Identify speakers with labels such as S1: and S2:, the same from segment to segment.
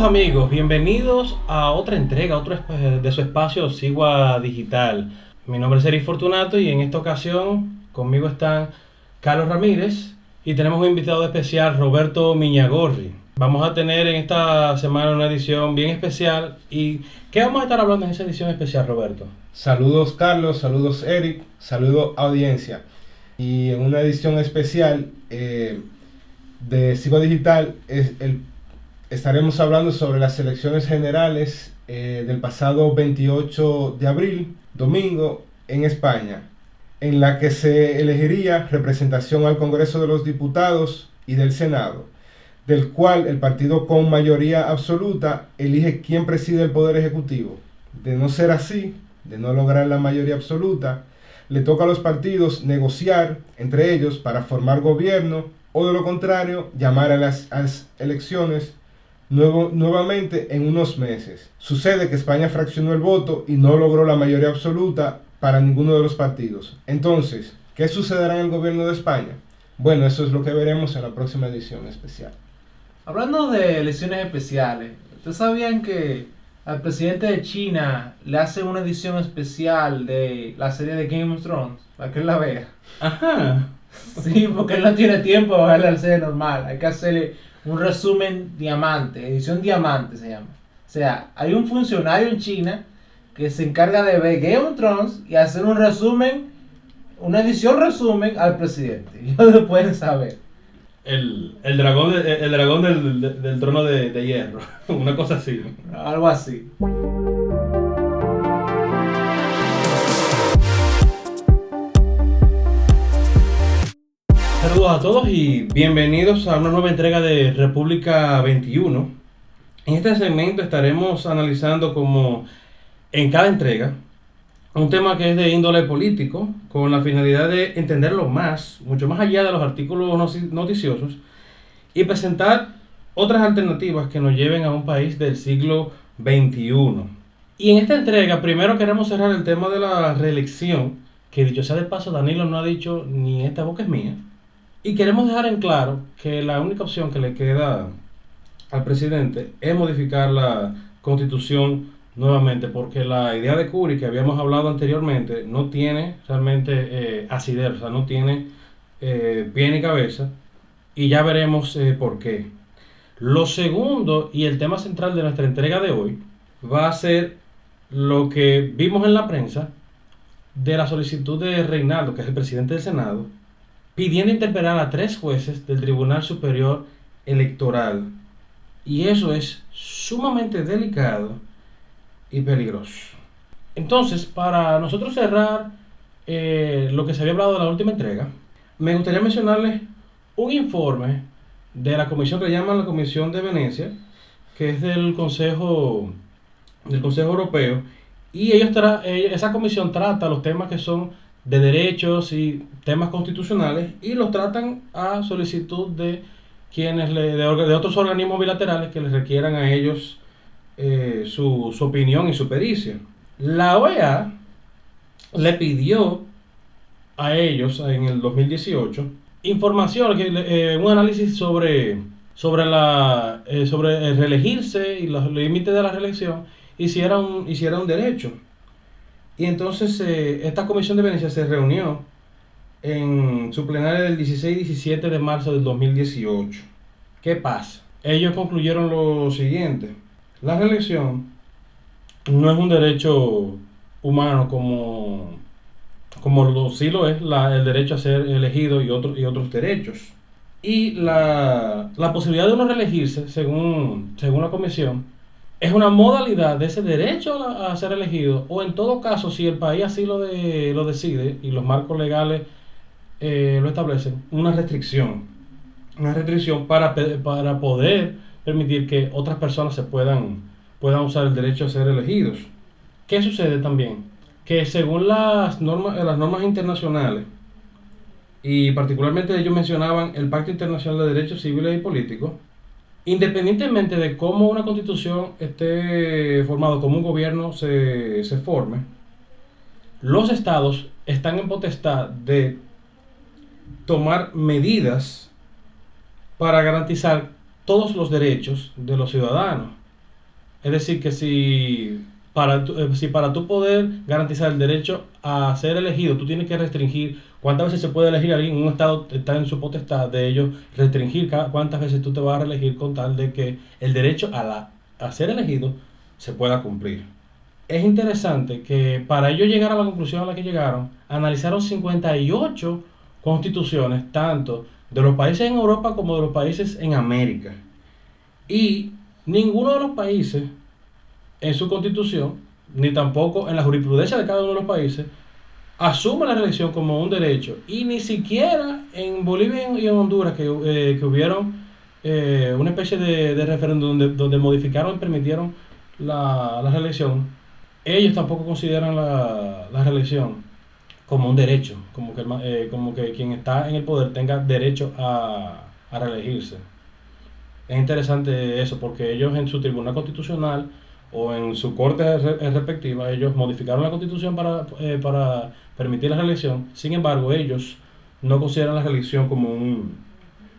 S1: Amigos, bienvenidos a otra entrega, otro de su espacio Sigua Digital. Mi nombre es Eric Fortunato y en esta ocasión conmigo están Carlos Ramírez y tenemos un invitado especial, Roberto Miñagorri. Vamos a tener en esta semana una edición bien especial. ¿Y qué vamos a estar hablando en esa edición especial, Roberto?
S2: Saludos Carlos, saludos Eric, saludos audiencia. Y en una edición especial eh, de Sigua Digital es el estaremos hablando sobre las elecciones generales eh, del pasado 28 de abril, domingo, en España, en la que se elegiría representación al Congreso de los Diputados y del Senado, del cual el partido con mayoría absoluta elige quién preside el Poder Ejecutivo. De no ser así, de no lograr la mayoría absoluta, le toca a los partidos negociar entre ellos para formar gobierno o de lo contrario llamar a las, a las elecciones nuevo, nuevamente en unos meses. Sucede que España fraccionó el voto y no logró la mayoría absoluta para ninguno de los partidos. Entonces, ¿qué sucederá en el gobierno de España? Bueno, eso es lo que veremos en la próxima edición especial.
S3: Hablando de elecciones especiales, ¿ustedes sabían que al presidente de China le hacen una edición especial de la serie de Game of Thrones para que él la vea?
S1: Ajá.
S3: Sí, porque él no tiene tiempo de ver la serie normal. Hay que hacerle un resumen diamante, edición diamante se llama. O sea, hay un funcionario en China que se encarga de ver Game of Thrones y hacer un resumen, una edición resumen al presidente. Y lo pueden saber.
S1: El, dragón, el, dragón del, trono de, de hierro, una cosa así.
S3: Algo así.
S1: Saludos a todos y bienvenidos a una nueva entrega de República 21. En este segmento estaremos analizando como en cada entrega un tema que es de índole político con la finalidad de entenderlo más, mucho más allá de los artículos noticiosos y presentar otras alternativas que nos lleven a un país del siglo XXI. Y en esta entrega primero queremos cerrar el tema de la reelección, que dicho sea de paso, Danilo no ha dicho ni esta boca es mía. Y queremos dejar en claro que la única opción que le queda al presidente es modificar la constitución nuevamente, porque la idea de Curi que habíamos hablado anteriormente no tiene realmente eh, asidero, o sea, no tiene eh, pie ni cabeza, y ya veremos eh, por qué. Lo segundo y el tema central de nuestra entrega de hoy va a ser lo que vimos en la prensa de la solicitud de Reinaldo, que es el presidente del Senado, pidiendo interpelar a tres jueces del Tribunal Superior Electoral. Y eso es sumamente delicado y peligroso. Entonces, para nosotros cerrar eh, lo que se había hablado de la última entrega, me gustaría mencionarles un informe de la comisión que llaman la Comisión de Venecia, que es del Consejo, del Consejo Europeo, y ellos esa comisión trata los temas que son de derechos y temas constitucionales y los tratan a solicitud de quienes le, de, otros organismos bilaterales que les requieran a ellos eh, su, opinión y su pericia. La OEA le pidió a ellos en el 2018 información, eh, un análisis sobre, sobre, la, eh, sobre reelegirse y los límites de la reelección y si era un, y si era un derecho. Y entonces eh, esta comisión de Venecia se reunió en su plenaria del 16 y 17 de marzo del 2018. ¿Qué pasa? Ellos concluyeron lo siguiente. La reelección no es un derecho humano como, como lo, sí lo es el derecho a ser elegido y, y otros derechos. Y la, la posibilidad de uno reelegirse, según, según la comisión, es una modalidad de ese derecho a, ser elegido, o en todo caso, si el país así lo, de, lo decide y los marcos legales eh, lo establecen, una restricción. Una restricción para, para poder permitir que otras personas se puedan, puedan usar el derecho a ser elegidos. ¿Qué sucede también? Que según las normas, las normas internacionales, y particularmente ellos mencionaban el Pacto Internacional de Derechos Civiles y Políticos, Independientemente de cómo una constitución esté formada, cómo un gobierno se, se forme, los estados están en potestad de tomar medidas para garantizar todos los derechos de los ciudadanos. Es decir, que si para, tu- eh, si para tú poder garantizar el derecho a ser elegido, tú tienes que restringir cuántas veces se puede elegir a alguien, un estado está en su potestad de ellos restringir cuántas veces tú te vas a reelegir con tal de que el derecho a, la, a ser elegido se pueda cumplir. Es interesante que para ellos llegar a la conclusión a la que llegaron, analizaron 58 constituciones, tanto de los países en Europa como de los países en América. Y ninguno de los países en su constitución, ni tampoco en la jurisprudencia de cada uno de los países, asume la reelección como un derecho. Y ni siquiera en Bolivia y en Honduras, que, eh, que hubieron eh, una especie de, de referéndum donde, donde modificaron y permitieron la, la reelección, ellos tampoco consideran la, la reelección como un derecho, como que, eh, como que quien está en el poder tenga derecho a, a reelegirse. Es interesante eso, porque ellos en su tribunal constitucional o en su corte re- respectiva, ellos modificaron la constitución para, eh, para permitir la reelección. Sin embargo, ellos no consideran la reelección como un,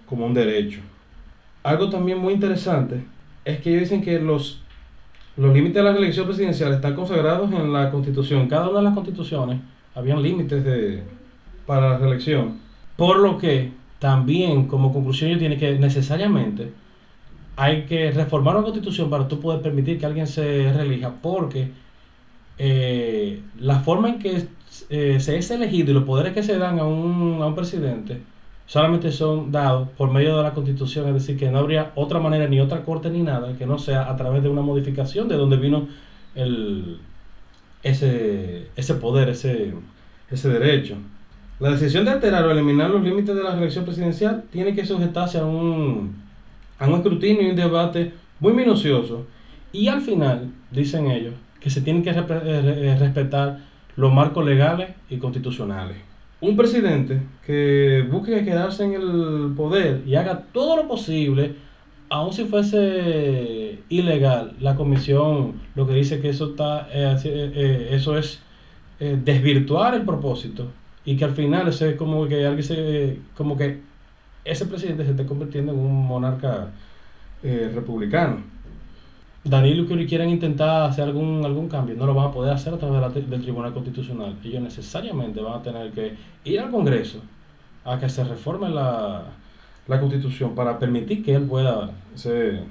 S1: como un derecho. Algo también muy interesante es que ellos dicen que los, los límites de la reelección presidencial están consagrados en la constitución. Cada una de las constituciones habían límites de, para la reelección. Por lo que también como conclusión ellos tienen que necesariamente hay que reformar la constitución para tú poder permitir que alguien se reelija porque eh, la forma en que eh, se es elegido y los poderes que se dan a un, a un presidente solamente son dados por medio de la constitución, es decir, que no habría otra manera ni otra corte ni nada que no sea a través de una modificación de donde vino el, ese, ese poder, ese, ese derecho. La decisión de alterar o eliminar los límites de la reelección presidencial tiene que sujetarse a un, a un escrutinio y un debate muy minucioso. Y al final, dicen ellos, que se tienen que eh, eh, respetar los marcos legales y constitucionales. Un presidente que busque quedarse en el poder y haga todo lo posible, aun si fuese ilegal, la comisión lo que dice que eso está, eh, eso es eh, desvirtuar el propósito y que al final ese es como que alguien se, como que ese presidente se esté convirtiendo en un monarca republicano. Danilo que quieren intentar hacer algún, algún cambio, no lo van a poder hacer a través del Tribunal Constitucional. Ellos necesariamente van a tener que ir al Congreso a que se reforme la, la Constitución para permitir que él pueda ser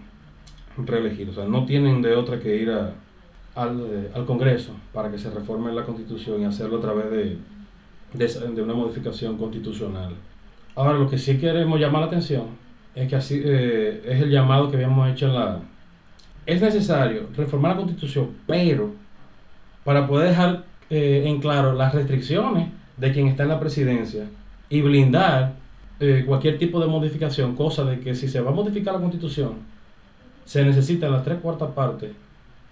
S1: reelegido. O sea, no tienen de otra que ir al, eh, al Congreso para que se reforme la Constitución y hacerlo a través de, de, de una modificación constitucional. Ahora, lo que sí queremos llamar la atención es que así eh, es el llamado que habíamos hecho en la... Es necesario reformar la Constitución, pero para poder dejar eh, en claro las restricciones de quien está en la presidencia y blindar eh, cualquier tipo de modificación, cosa de que si se va a modificar la Constitución, se necesitan las tres cuartas partes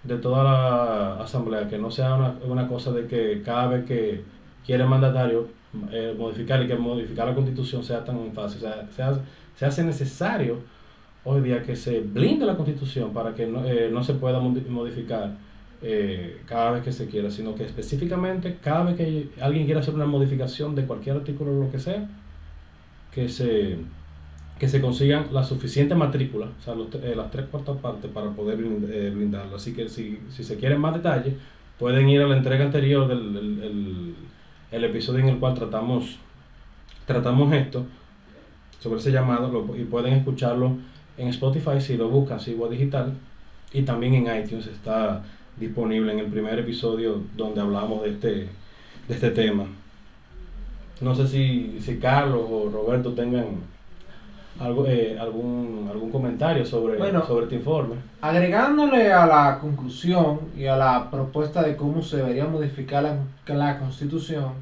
S1: de toda la asamblea, que no sea una, una cosa de que cada vez que quiere el mandatario eh, modificar y que modificar la constitución sea tan fácil. O sea, se hace, se hace necesario hoy día que se blinde la constitución para que no, eh, no se pueda modi- modificar eh, cada vez que se quiera, sino que específicamente cada vez que alguien quiera hacer una modificación de cualquier artículo o lo que sea, que se, que se consigan la suficiente matrícula, o sea, eh, las tres cuartas partes para poder blind- blindarlo. Así que si, si se quieren más detalles, pueden ir a la entrega anterior del el, episodio en el cual tratamos, tratamos esto, sobre ese llamado, y pueden escucharlo en Spotify si lo buscan, Sigua Digital, y también en iTunes está disponible en el primer episodio donde hablamos de este, de este tema. No sé si, si Carlos o Roberto tengan algo, eh, algún, algún comentario sobre,
S3: Bueno.
S1: sobre este informe.
S3: Agregándole a la conclusión y a la propuesta de cómo se debería modificar la, la constitución,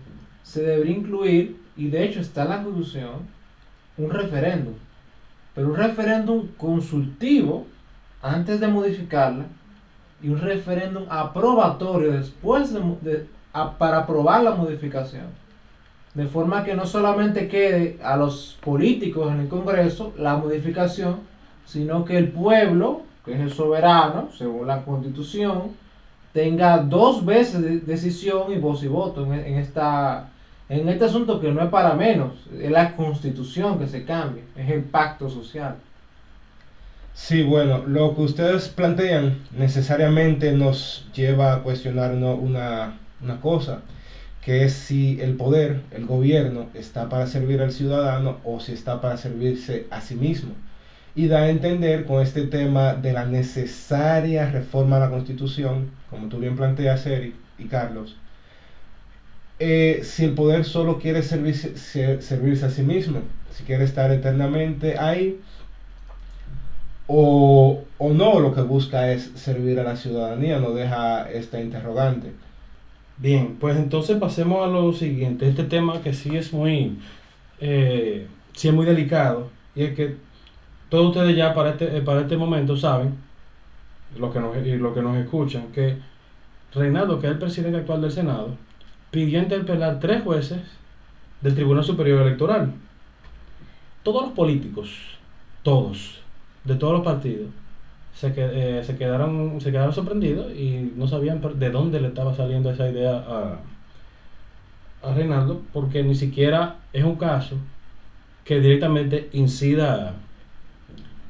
S3: se debería incluir, y de hecho está en la constitución, un referéndum. Pero un referéndum consultivo antes de modificarla y un referéndum aprobatorio después de, para aprobar la modificación. De forma que no solamente quede a los políticos en el Congreso la modificación, sino que el pueblo, que es el soberano, según la constitución, tenga dos veces de decisión y voz y voto en, en esta, en este asunto que no es para menos, es la constitución que se cambia, es el pacto social.
S2: Sí, bueno, lo que ustedes plantean necesariamente nos lleva a cuestionar una, una cosa, que es si el poder, el gobierno, está para servir al ciudadano o si está para servirse a sí mismo. Y da a entender con este tema de la necesaria reforma a la Constitución, como tú bien planteas, Eric y Carlos, eh, si el poder solo quiere servirse, ser- servirse a sí mismo, si quiere estar eternamente ahí, o, o no, lo que busca es servir a la ciudadanía, no deja esta interrogante.
S1: Bien, pues entonces pasemos a lo siguiente. Este tema que sí es muy, eh, sí es muy delicado y es que todos ustedes ya para este, eh, para este momento saben, los que nos, y los que nos escuchan, que Reinaldo, que es el presidente actual del Senado, pidió interpelar tres jueces del Tribunal Superior Electoral. Todos los políticos, todos, de todos los partidos, se, eh, se, quedaron, se quedaron sorprendidos y no sabían de dónde le estaba saliendo esa idea a, a Reinaldo, porque ni siquiera es un caso que directamente incida,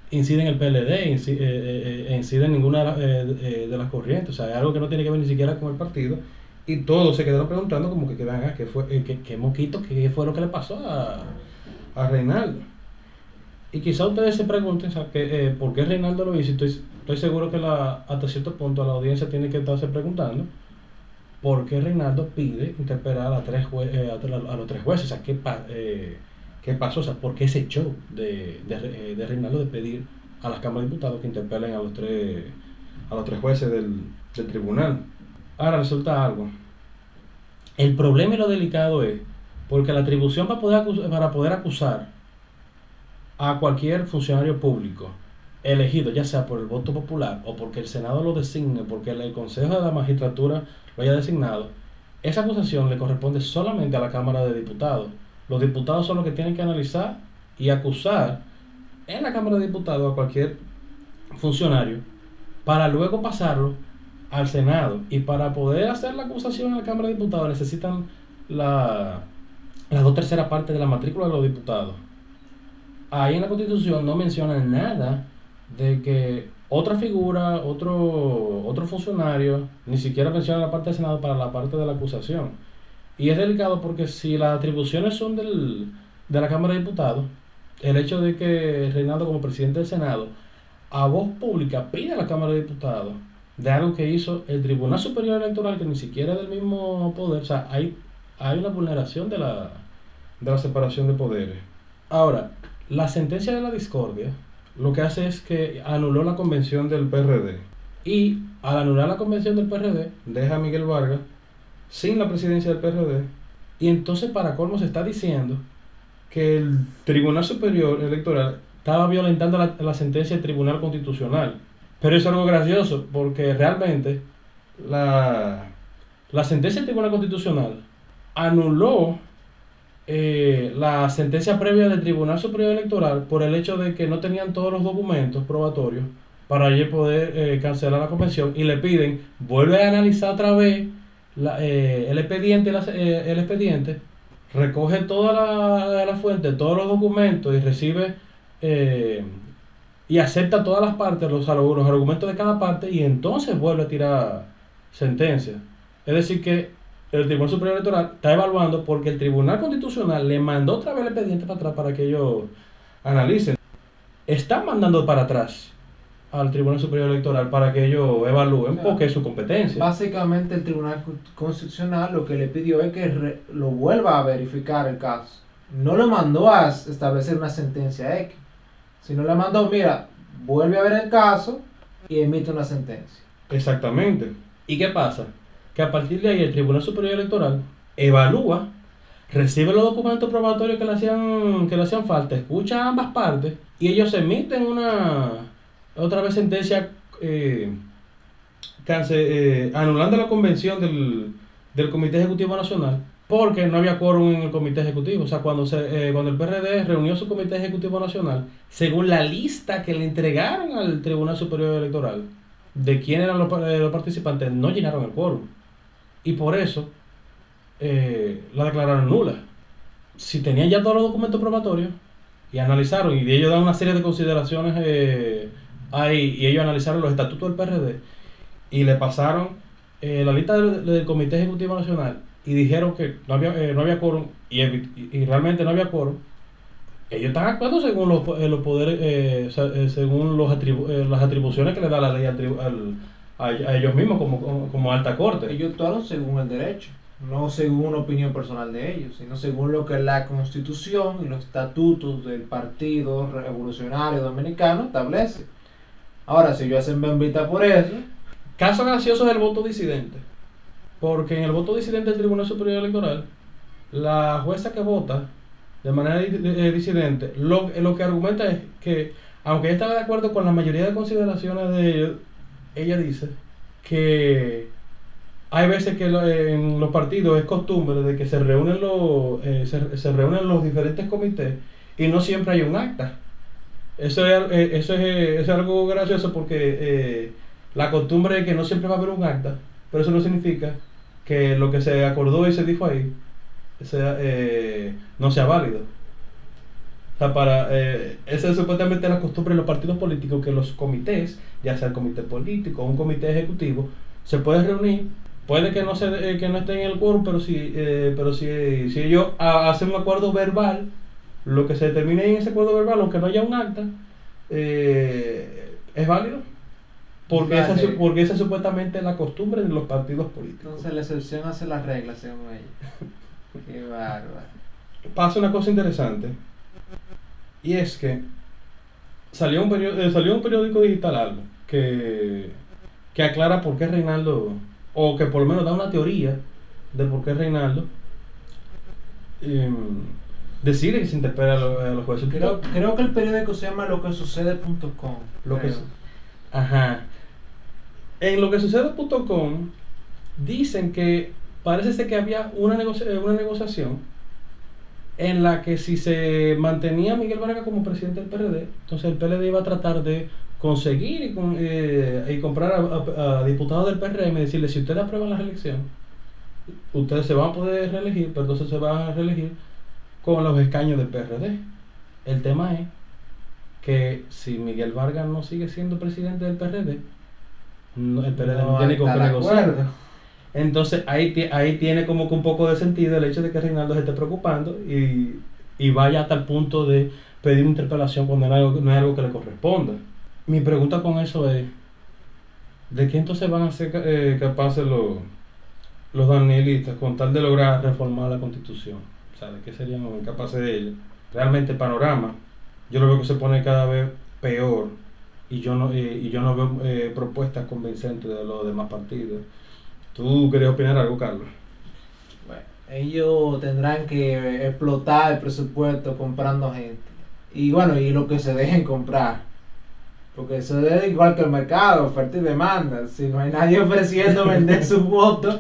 S1: incide en el PLD, incide, eh, eh, incide en ninguna de, las- eh, eh, de las corrientes, o sea, es algo que no tiene que ver ni siquiera con el partido. Y todos se quedaron preguntando como que, venga, ¿qué, fue, eh, qué, qué moquito, qué fue lo que le pasó a, a Reinaldo. Y quizá ustedes se pregunten que, eh, por qué Reinaldo lo hizo. Estoy, estoy seguro que la, hasta cierto punto la audiencia tiene que estarse preguntando por qué Reinaldo pide interpelar a, tres jue- eh, a, los tres jueces. O sea, ¿qué, eh, qué pasó? O sea, ¿por qué ese show de, de, eh, de Reinaldo de pedir a las cámaras de diputados que interpelen a los tres, a los tres jueces del, del tribunal? Ahora resulta algo. El problema y lo delicado es porque la atribución para poder, acus- para poder acusar a cualquier funcionario público elegido, ya sea por el voto popular o porque el Senado lo designe, porque el Consejo de la Magistratura lo haya designado, esa acusación le corresponde solamente a la Cámara de Diputados. Los diputados son los que tienen que analizar y acusar en la Cámara de Diputados a cualquier funcionario para luego pasarlo al Senado. Y para poder hacer la acusación en la Cámara de Diputados necesitan la, las dos terceras partes de la matrícula de los diputados ahí en la constitución no menciona nada de que otra figura, otro, otro funcionario, ni siquiera menciona la parte del Senado para la parte de la acusación. Y es delicado porque si las atribuciones son del, de la Cámara de Diputados, el hecho de que Reinaldo como presidente del Senado a voz pública pide a la Cámara de Diputados de algo que hizo el Tribunal Superior Electoral que ni siquiera es del mismo poder, o sea, hay, hay una vulneración de la, de la separación de poderes. Ahora, la sentencia de la discordia lo que hace es que anuló la convención del PRD. Y al anular la convención del PRD, deja a Miguel Vargas sin la presidencia del PRD. Y entonces, para colmo, se está diciendo que el Tribunal Superior Electoral estaba violentando la, la sentencia del Tribunal Constitucional. Pero es algo gracioso, porque realmente la, la sentencia del Tribunal Constitucional anuló eh, la sentencia previa del Tribunal Superior Electoral por el hecho de que no tenían todos los documentos probatorios para poder eh, cancelar la convención y le piden, vuelve a analizar otra vez la- eh, el expediente, la- eh, el expediente, recoge toda la, la fuente, todos los documentos y recibe y acepta todas las partes, los, los argumentos de cada parte y entonces vuelve a tirar sentencia. Es decir que el Tribunal Superior Electoral está evaluando porque el Tribunal Constitucional le mandó otra vez el expediente para atrás para que ellos analicen. Están mandando para atrás al Tribunal Superior Electoral para que ellos evalúen
S3: O sea,
S1: porque es su competencia.
S3: Básicamente el Tribunal Con- Constitucional lo que le pidió es que re- lo vuelva a verificar el caso. No lo mandó a establecer una sentencia X, sino le mandó, mira, vuelve a ver el caso y emite una sentencia.
S1: Exactamente. ¿Y qué pasa? Que a partir de ahí el Tribunal Superior Electoral evalúa, recibe los documentos probatorios que le hacían, que le hacían falta, escucha a ambas partes y ellos emiten una otra vez sentencia eh, cance- eh, anulando la convención del, del Comité Ejecutivo Nacional porque no había quórum en el Comité Ejecutivo. O sea, cuando, se, eh, cuando el PRD reunió su Comité Ejecutivo Nacional, según la lista que le entregaron al Tribunal Superior Electoral de quién eran los, eh, participantes, no llenaron el quórum. Y por eso eh, la declararon nula. Si tenían ya todos los documentos probatorios y analizaron, y de ellos dan una serie de consideraciones ahí y ellos analizaron los estatutos del PRD y le pasaron la lista del Comité Ejecutivo Nacional y dijeron que no había, eh, no había quórum y, realmente no había quórum, ellos están actuando según los, eh, los poderes, eh, eh, según los atribu- las atribuciones que le da la ley al a, a ellos mismos como, como, como alta corte.
S3: Ellos actuaron según el derecho, no según una opinión personal de ellos, sino según lo que la constitución y los estatutos del Partido Revolucionario Dominicano establece. Ahora, si ellos hacen bembita por eso,
S1: Caso gracioso del voto disidente. Porque en el voto disidente del Tribunal Superior Electoral, la jueza que vota de manera eh, disidente, lo, lo que argumenta es que, aunque ella estaba de acuerdo con la mayoría de consideraciones de ellos, ella dice que hay veces que lo- en los partidos es costumbre de que se reúnen los, eh, se, se reúnen los diferentes comités y no siempre hay un acta. Eso es, eh, eso es, eh, es algo gracioso porque eh, la costumbre es que no siempre va a haber un acta, pero eso no significa que lo que se acordó y se dijo ahí sea, eh, no sea válido. O sea, para, eh, esa es supuestamente la costumbre de los partidos políticos, que los comités, ya sea el comité político o un comité ejecutivo, se pueden reunir. Puede que no, se, eh, que no estén en el quórum, pero si, eh, pero si, si ellos ha- hacen un acuerdo verbal, lo que se determine en ese acuerdo verbal, aunque no haya un acta, es válido. Porque esa, es porque esa es supuestamente la costumbre de los partidos políticos.
S3: entonces la excepción hace las reglas, según ellos. Qué bárbaro.
S1: pasa una cosa interesante y es que salió un, periódico, salió un periódico digital algo que, que aclara por qué Reinaldo o que por lo menos da una teoría de por qué Reinaldo em, decide que se interpela a los, a los jueces
S3: Creo, creo que el periódico se llama lo que sucede.com.
S1: Lo
S3: creo.
S1: Ajá. En lo que sucede.com dicen que parece ser que había una, negocia- eh, una negociación en la que si se mantenía Miguel Vargas como presidente del PRD, entonces el PLD iba a tratar de conseguir y, eh, y comprar a- a diputados del PRM y decirle, si ustedes aprueban la reelección, ustedes se van a poder reelegir, pero entonces se van a reelegir con los escaños del PRD. El tema es que si Miguel Vargas no sigue siendo presidente del PRD, no- el PRD no, tiene con qué negociar. Entonces ahí, ahí tiene como que un poco de sentido el hecho de que Reinaldo se esté preocupando y, y vaya hasta el punto de pedir una interpelación cuando no es algo, no es algo que le corresponda. Mi pregunta con eso es, ¿de qué entonces van a ser eh, capaces los, los danielistas con tal de lograr reformar la constitución? O sea, ¿de qué serían capaces de ellos? Realmente el panorama, yo lo veo que se pone cada vez peor y yo no, eh, y yo no veo eh, propuestas convincentes de los demás partidos. ¿Tú querías opinar algo, Carlos?
S3: Bueno, ellos tendrán que explotar el presupuesto comprando gente. Y bueno, y lo que se dejen comprar. Porque eso es igual que el mercado, oferta y demanda. Si no hay nadie ofreciendo vender sus votos,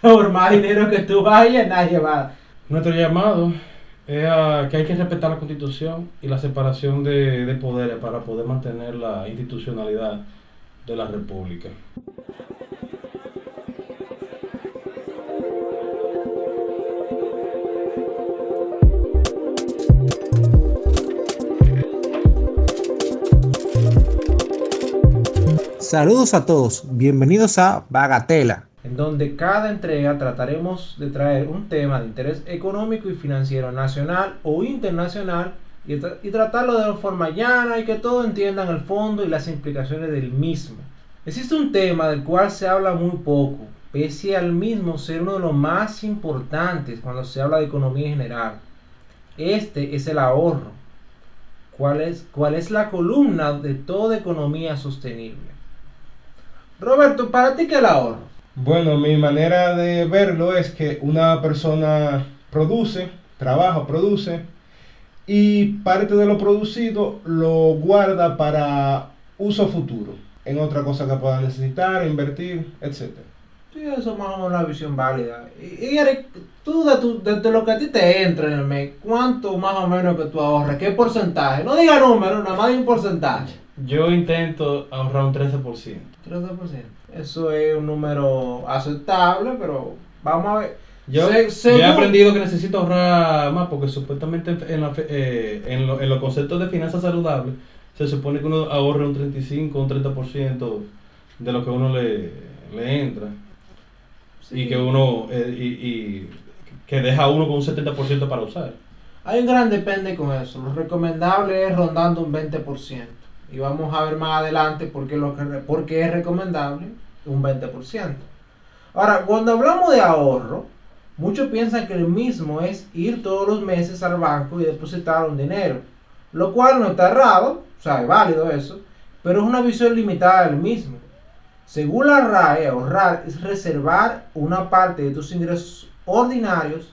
S3: por más dinero que tú vayas, nadie va.
S1: Nuestro llamado es que hay que respetar la constitución y la separación de poderes para poder mantener la institucionalidad de la república.
S4: Saludos a todos, bienvenidos a Bagatela.
S3: En donde cada entrega trataremos de traer un tema de interés económico y financiero nacional o internacional y, tra- y tratarlo de forma llana y que todos entiendan el fondo y las implicaciones del mismo. Existe un tema del cual se habla muy poco, pese al mismo ser uno de los más importantes cuando se habla de economía en general. Este es el ahorro. ¿Cuál es, cuál es la columna de toda economía sostenible? Roberto, ¿para ti qué es el ahorro?
S2: Bueno, mi manera de verlo es que una persona produce, trabaja, produce, y parte de lo producido lo guarda para uso futuro, en otra cosa que pueda necesitar, invertir, etc.
S3: Sí, eso es más o menos una visión válida. Y, y Eric, tú de, tu- de- de lo que a ti te entra en el mes, ¿cuánto más o menos que tú ahorras? ¿Qué porcentaje? No diga número, nada más de un porcentaje.
S1: Yo intento ahorrar un 13%.
S3: 13%. Eso es un número aceptable, pero vamos a ver.
S1: Yo,
S3: Se-
S1: yo he aprendido que necesito ahorrar más porque supuestamente en, la eh, en, lo- en los conceptos de finanzas saludables se supone que uno ahorre un 35, un 30% de lo que uno le, le entra.
S3: Sí.
S1: Y que uno, eh, y, y que deja uno con un 70% para usar.
S3: Hay un gran depende con eso. Lo recomendable es rondando un 20%. Y vamos a ver más adelante por qué, es recomendable un 20%. Ahora, cuando hablamos de ahorro, muchos piensan que el mismo es ir todos los meses al banco y depositar un dinero. Lo cual no está errado, o sea, es válido eso, pero es una visión limitada del mismo. Según la RAE, ahorrar es reservar una parte de tus ingresos ordinarios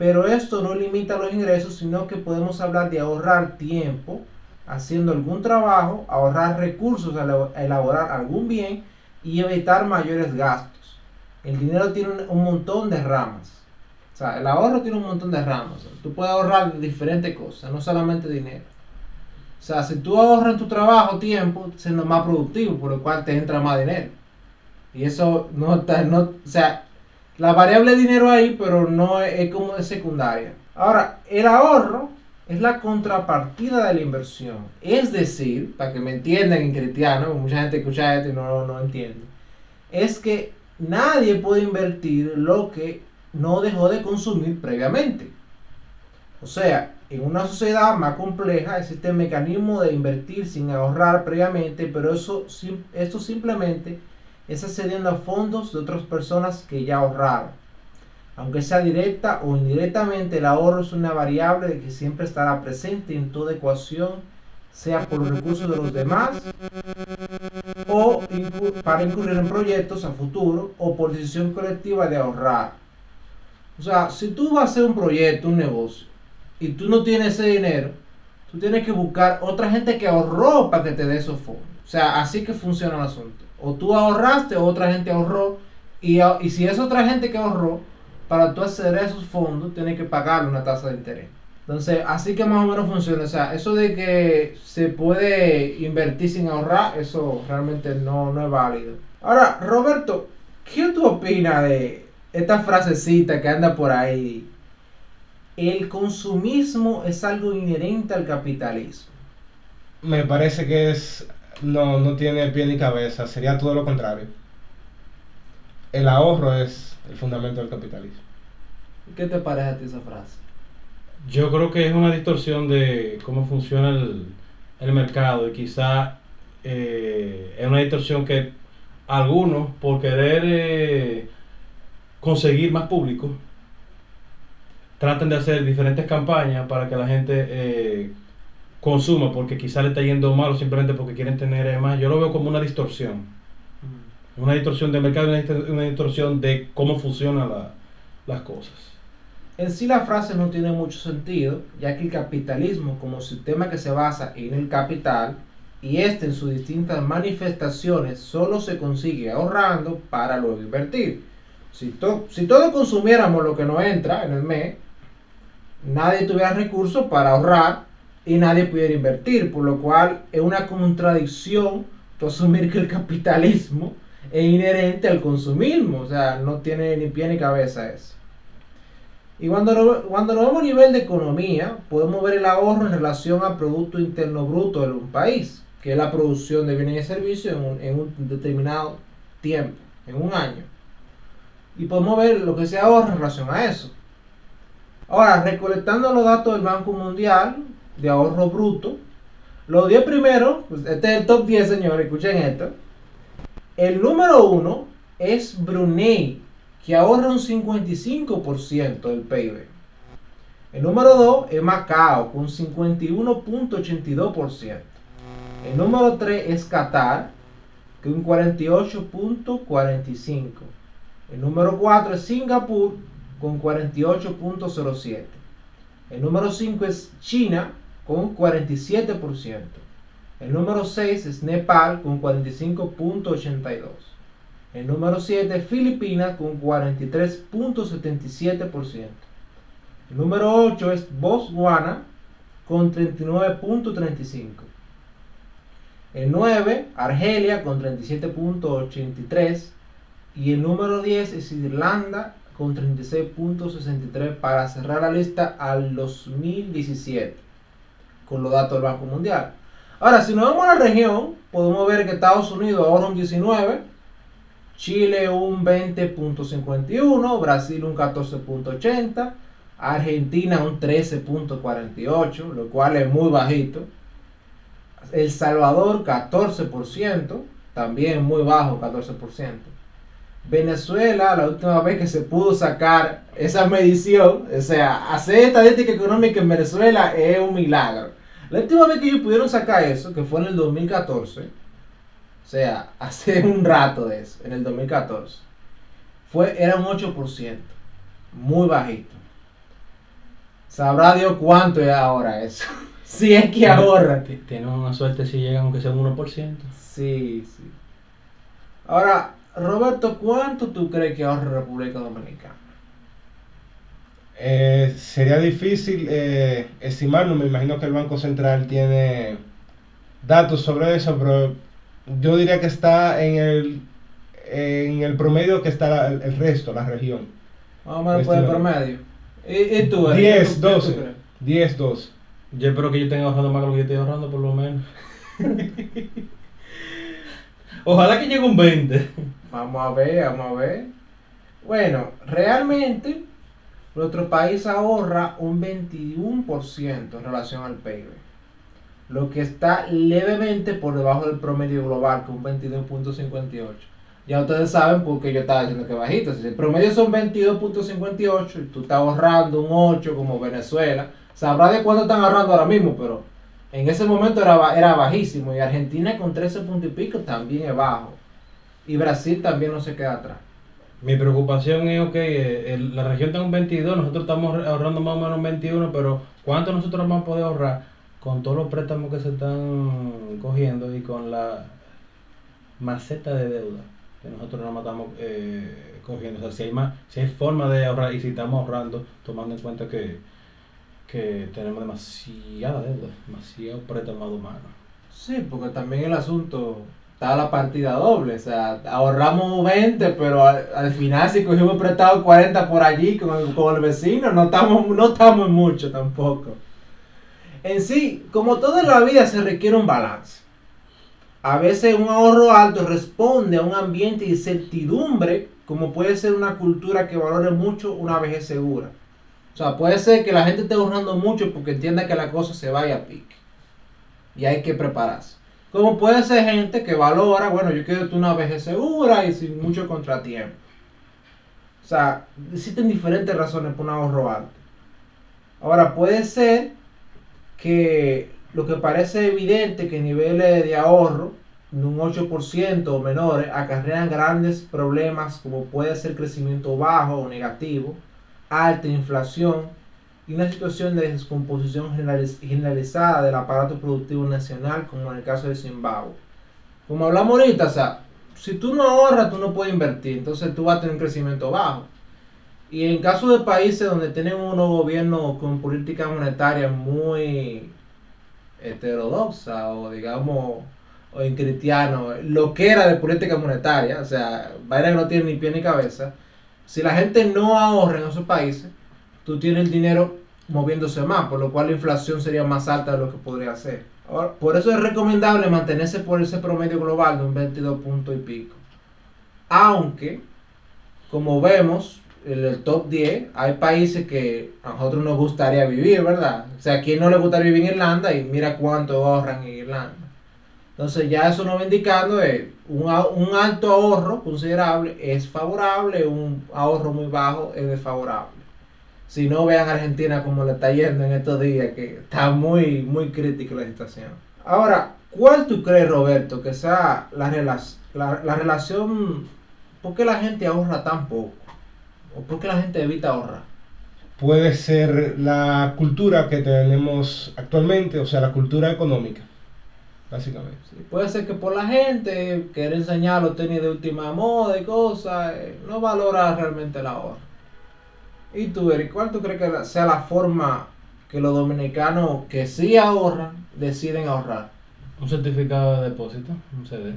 S3: pero esto no limita los ingresos, sino que podemos hablar de ahorrar tiempo haciendo algún trabajo, ahorrar recursos elaborar algún bien y evitar mayores gastos. El dinero tiene un, montón de ramas. O sea, el ahorro tiene un montón de ramas. Tú puedes ahorrar de diferentes cosas, no solamente dinero. O sea, si tú ahorras en tu trabajo tiempo, siendo más productivo, por lo cual te entra más dinero. Y eso no está, no, o sea, la variable dinero ahí, pero no es, es como de secundaria. Ahora, el ahorro es la contrapartida de la inversión. Es decir, para que me entiendan en cristiano, mucha gente escucha esto y no, no entiende, es que nadie puede invertir lo que no dejó de consumir previamente. O sea, en una sociedad más compleja existe el mecanismo de invertir sin ahorrar previamente, pero eso, esto simplemente es accediendo a fondos de otras personas que ya ahorraron. Aunque sea directa o indirectamente, el ahorro es una variable que siempre estará presente en toda ecuación, sea por los recursos de los demás o para incurrir en proyectos a futuro o por decisión colectiva de ahorrar. O sea, si tú vas a hacer un proyecto, un negocio, y tú no tienes ese dinero, tú tienes que buscar otra gente que ahorró para que te dé esos fondos. O sea, así que funciona el asunto. O tú ahorraste o otra gente ahorró. Y si es otra gente que ahorró, para tú acceder a esos fondos, tienes que pagarle una tasa de interés. Entonces, así que más o menos funciona. O sea, eso de que se puede invertir sin ahorrar, eso realmente no, no es válido. Ahora, Roberto, ¿qué tú opinas de esta frasecita que anda por ahí? El consumismo es algo inherente al capitalismo.
S2: Me parece que es no, no tiene pie ni cabeza, sería todo lo contrario. El ahorro es el fundamento del capitalismo.
S3: ¿Qué te parece a ti esa frase?
S1: Yo creo que es una distorsión de cómo funciona el, el mercado y quizá eh, es una distorsión que algunos, por querer eh, conseguir más público, tratan de hacer diferentes campañas para que la gente eh, consuma, porque quizá le está yendo mal o simplemente porque quieren tener más. Yo lo veo como una distorsión. Una distorsión del mercado, una, una distorsión de cómo funcionan la- las cosas.
S3: En sí la frase no tiene mucho sentido, ya que el capitalismo como sistema que se basa en el capital y este en sus distintas manifestaciones solo se consigue ahorrando para luego invertir. Si, to- si todos consumiéramos lo que nos entra en el mes, nadie tuviera recursos para ahorrar y nadie pudiera invertir, por lo cual es una contradicción tú asumir que el capitalismo es inherente al consumismo, o sea, no tiene ni pie ni cabeza eso. Y cuando cuando lo vemos a nivel de economía, podemos ver el ahorro en relación al Producto Interno Bruto de un país, que es la producción de bienes y servicios en un, en un determinado tiempo, en un año. Y podemos ver lo que se ahorra en relación a eso. Ahora, recolectando los datos del Banco Mundial de ahorro bruto, los 10 primeros, pues este es el top 10, señores, escuchen esto. El número 1 es Brunei, que ahorra un 55% del PIB. El número 2 es Macao, con 51.82%. El número 3 es Qatar, con un 48.45%. El número 4 es Singapur, con 48.07%. El número 5 es China, con 47%. El número 6 es Nepal, con 45.82%. El número 7 es Filipinas con 43.77%. El número 8 es Botswana con 39.35%. El 9, Argelia con 37.83%. Y el número 10 es Irlanda con 36.63% para cerrar la lista al 2017 con los datos del Banco Mundial. Ahora, si nos vamos a la región, podemos ver que Estados Unidos ahorra un 19, Chile un 20.51, Brasil un 14.80, Argentina un 13.48, lo cual es muy bajito. El Salvador 14%, también muy bajo, 14%. Venezuela, la última vez que se pudo sacar esa medición, o sea, hacer estadística económica en Venezuela es un milagro. La última vez que ellos pudieron sacar eso, que fue en el 2014, o sea, hace un rato de eso, en el 2014, fue, era un 8%, muy bajito. Sabrá Dios cuánto es ahora eso. si es que ahorra.
S1: T- Tienen una suerte si llegan aunque sea un 1%.
S3: Sí, sí. Ahora, Roberto, ¿cuánto tú crees que ahorra República Dominicana?
S2: Eh, sería difícil eh, estimarlo, me imagino que el Banco Central tiene datos sobre eso, pero yo diría que está en el, en el promedio que está la- el resto, la región.
S3: Más o menos por el promedio. ¿Y, y tú? Eric?
S2: 10,
S3: ¿Qué tú- qué tú
S2: 12.
S3: crees?
S2: 10, 12.
S1: Yo espero que yo tenga ahorrando más que lo que yo estoy ahorrando, por lo menos. Ojalá que llegue un 20.
S3: Vamos a ver, vamos a ver. Bueno, realmente nuestro país ahorra un 21% en relación al PIB. Lo que está levemente por debajo del promedio global, que es un 22.58. Ya ustedes saben por qué yo estaba diciendo que bajito. Si el promedio son 22.58 y tú estás ahorrando un 8 como Venezuela, sabrá de cuánto están ahorrando ahora mismo, pero en ese momento era, era bajísimo. Y Argentina con 13 puntos y pico también es bajo. Y Brasil también no se queda atrás.
S1: Mi preocupación es, ok, eh, la región está en un 22, nosotros estamos ahorrando más o menos un 21, pero ¿cuánto nosotros vamos a poder ahorrar con todos los préstamos que se están cogiendo y con la maceta de deuda que nosotros más estamos eh, cogiendo? O sea, si hay, más, si hay forma de ahorrar y si estamos ahorrando, tomando en cuenta que, que tenemos demasiada deuda, demasiado préstamo humano.
S3: Sí, porque también el asunto está la partida doble. O sea, ahorramos 20, pero al, al final si cogimos prestado 40 por allí con con el vecino, no estamos, no estamos mucho tampoco. En sí, como todo en la vida se requiere un balance. A veces un ahorro alto responde a un ambiente de incertidumbre, como puede ser una cultura que valore mucho una vejez segura. O sea, puede ser que la gente esté ahorrando mucho porque entienda que la cosa se vaya a pique. Y hay que prepararse. Como puede ser gente que valora, bueno, yo quiero una vejez segura y sin mucho contratiempo. O sea, existen diferentes razones por un ahorro alto. Ahora, puede ser que lo que parece evidente que niveles de ahorro de un 8% o menores acarrean grandes problemas como puede ser crecimiento bajo o negativo, alta inflación una situación de descomposición generaliz- generalizada del aparato productivo nacional como en el caso de Zimbabue. Como hablamos ahorita, o sea, si tú no ahorras, tú no puedes invertir, entonces tú vas a tener un crecimiento bajo. Y en caso de países donde tienen unos gobiernos con política monetaria muy heterodoxa o digamos o en cristiano, lo que era de política monetaria, o sea, vaina que no tiene ni pie ni cabeza, si la gente no ahorra en esos países, tú tienes el dinero moviéndose más, por lo cual la inflación sería más alta de lo que podría ser. Por eso es recomendable mantenerse por ese promedio global de un 22 puntos y pico. Aunque, como vemos, en el top 10 hay países que a nosotros nos gustaría vivir, ¿verdad? O sea, ¿a quién no le gustaría vivir en Irlanda? Y mira cuánto ahorran en Irlanda. Entonces ya eso nos va indicando a- un alto ahorro considerable es favorable, un ahorro muy bajo es desfavorable. Si no, vean Argentina como le está yendo en estos días, que está muy, muy crítica la situación. Ahora, ¿cuál tú crees, Roberto, que sea la, la, la relación, por qué la gente ahorra tan poco? ¿O por qué la gente evita ahorrar?
S2: Puede ser la cultura que tenemos actualmente, o sea, la cultura económica, básicamente.
S3: Sí, Puede ser que por la gente quiere enseñar los tenis de última moda y cosas, eh, no valora realmente el ahorro. ¿Y tú, Eric, cuál tú crees que sea la forma que los dominicanos que sí ahorran deciden ahorrar?
S1: Un certificado de depósito, un CD.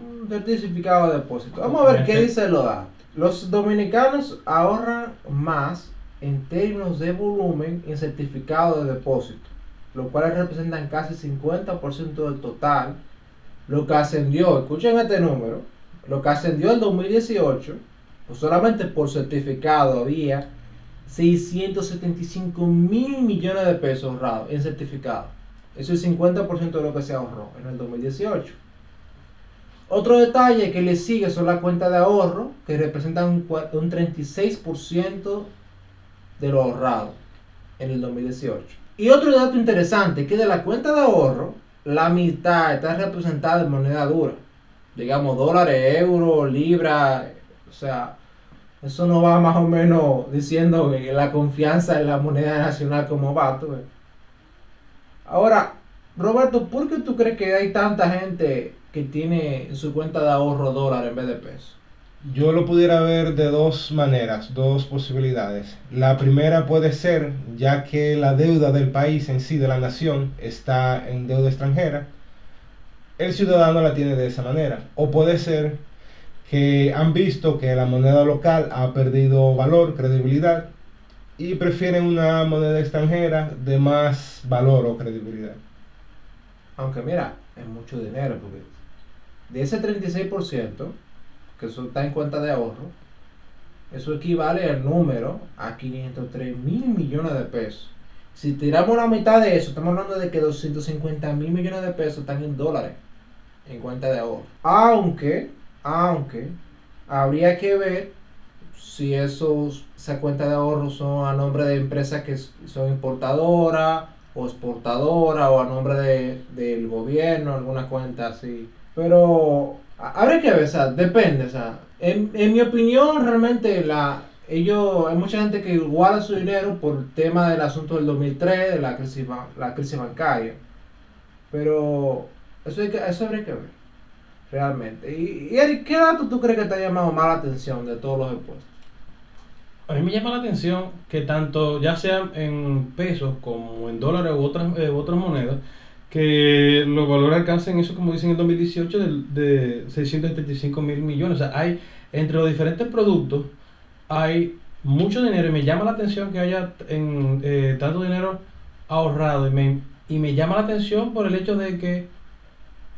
S3: Un certificado de depósito. Vamos a ver qué dice los datos. Los dominicanos ahorran más en términos de volumen en certificado de depósito. los cuales representan casi 50% del total, lo que ascendió, escuchen este número, lo que ascendió en 2018, pues solamente por certificado había 675 mil millones de pesos ahorrados en certificado. Eso es 50% de lo que se ahorró en el 2018. Otro detalle que le sigue son las cuentas de ahorro, que representan un, cua- un 36% de lo ahorrado en el 2018. Y otro dato interesante, que de la cuenta de ahorro, la mitad está representada en moneda dura. Digamos, dólares, euros, libras, o sea, eso no va más o menos diciendo que la confianza en la moneda nacional como va. tú. Ahora, Roberto, ¿por qué tú crees que hay tanta gente que tiene en su cuenta de ahorro dólar en vez de peso?
S2: Yo lo pudiera ver de dos maneras, dos posibilidades. La primera puede ser, ya que la deuda del país en sí, de la nación, está en deuda extranjera, el ciudadano la tiene de esa manera. O puede ser que han visto que la moneda local ha perdido valor, credibilidad, y prefieren una moneda extranjera de más valor o credibilidad.
S3: Aunque mira, es mucho dinero, porque de ese 36%, que eso está en cuenta de ahorro, eso equivale al número a 503 mil millones de pesos. Si tiramos la mitad de eso, estamos hablando de que 250 mil millones de pesos están en dólares en cuenta de ahorro. Aunque, aunque, habría que ver si esos, esa cuenta de ahorro son a nombre de empresas que son importadoras o exportadoras o a nombre de, del gobierno, alguna cuenta así. Pero habría que ver, o sea, depende, o sea, en, en mi opinión realmente la ellos, hay mucha gente que guarda su dinero por el tema del asunto del 2003, de la crisis, la crisis bancaria. Pero eso, hay que, eso habría que ver, realmente. Y, y Eric, ¿qué dato tú crees que te ha llamado más la atención de todos los impuestos?
S1: A mí me llama la atención que tanto, ya sea en pesos como en dólares u otras, eh, otras monedas, que los valores alcancen eso, como dicen en el 2018, de, de 675 mil millones. O sea, hay, entre los diferentes productos, hay mucho dinero y me llama la atención que haya en, eh, tanto dinero ahorrado y me, y me llama la atención por el hecho de que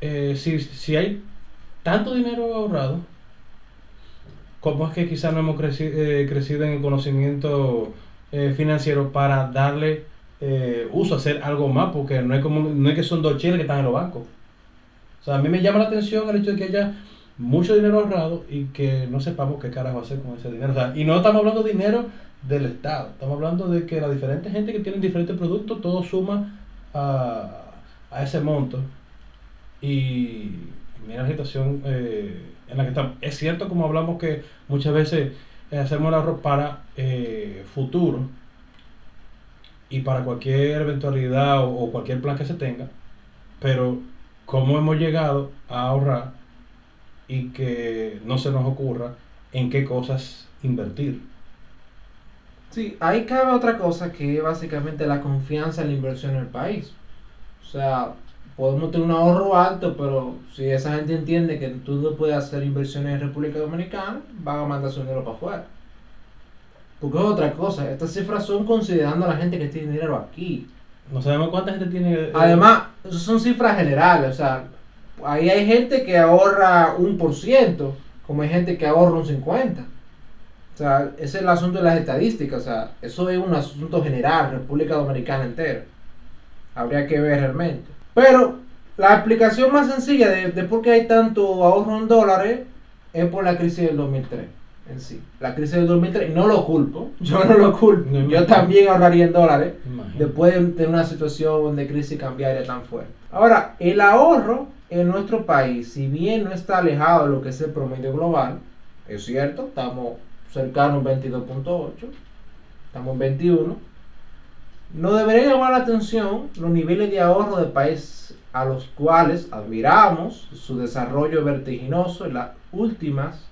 S1: eh, si, si hay tanto dinero ahorrado, ¿Cómo es que quizás no hemos creci- eh, crecido en el conocimiento eh, financiero para darle eh, uso, hacer algo más? Porque no es, como, no es que son dos chiles que están en los bancos. O sea, a mí me llama la atención el hecho de que haya mucho dinero ahorrado y que no sepamos qué carajo hacer con ese dinero. O sea, y no estamos hablando de dinero del Estado, estamos hablando de que la diferente gente que tiene diferentes productos, todo suma a, a ese monto. Y mira la situación eh, en la que estamos. Es cierto, como hablamos, que muchas veces eh, hacemos el ahorro para eh, futuro y para cualquier eventualidad o, o cualquier plan que se tenga, pero cómo hemos llegado a ahorrar y que no se nos ocurra en qué cosas invertir.
S3: Sí, ahí cabe otra cosa que es básicamente la confianza en la inversión en el país. O sea, podemos tener un ahorro alto, pero si esa gente entiende que tú no puedes hacer inversiones en República Dominicana, van a mandar su dinero para afuera. Porque es otra cosa, estas cifras son considerando a la gente que tiene dinero aquí.
S1: No sabemos cuánta gente tiene. eh,
S3: Además, son cifras generales, o sea, ahí hay gente que ahorra un por ciento, como hay gente que ahorra un 50. O sea, ese es el asunto de las estadísticas, o sea, eso es un asunto general, República Dominicana entera. Habría que ver realmente. Pero la explicación más sencilla de, de por qué hay tanto ahorro en dólares es por la crisis del 2003 en sí. La crisis del 2003, y no lo culpo, yo no lo culpo,
S1: No,
S3: yo también ahorraría en dólares
S1: imagínate.
S3: después de tener una situación de crisis cambiaria tan fuerte. Ahora, el ahorro en nuestro país, si bien no está alejado de lo que es el promedio global, es cierto, estamos cercanos a un 22.8, estamos en 21, no debería llamar la atención los niveles de ahorro del país a los cuales admiramos su desarrollo vertiginoso en las últimas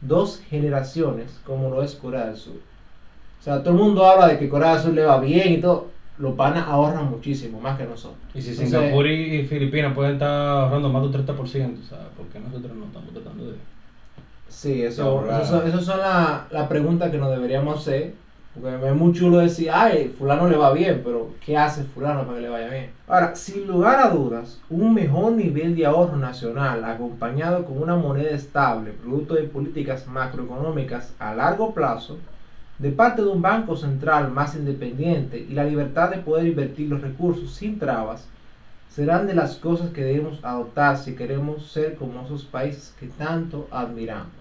S3: dos generaciones, como lo es Corea del Sur. O sea, todo el mundo habla de que Corea del Sur le va bien y todo. Los panas ahorran muchísimo, más que nosotros.
S1: Y si
S3: Entonces,
S1: Singapur y Filipinas pueden estar ahorrando más de un 30%, o sea, ¿por qué nosotros no estamos tratando de...?
S3: Sí, eso, eso, son- eso son las la preguntas que nos deberíamos hacer. Es muy chulo decir, ay, fulano le va bien, pero ¿qué hace fulano para que le vaya bien? Ahora, sin lugar a dudas, un mejor nivel de ahorro nacional acompañado con una moneda estable, producto de políticas macroeconómicas a largo plazo, de parte de un banco central más independiente y la libertad de poder invertir los recursos sin trabas, serán de las cosas que debemos adoptar si queremos ser como esos países que tanto admiramos.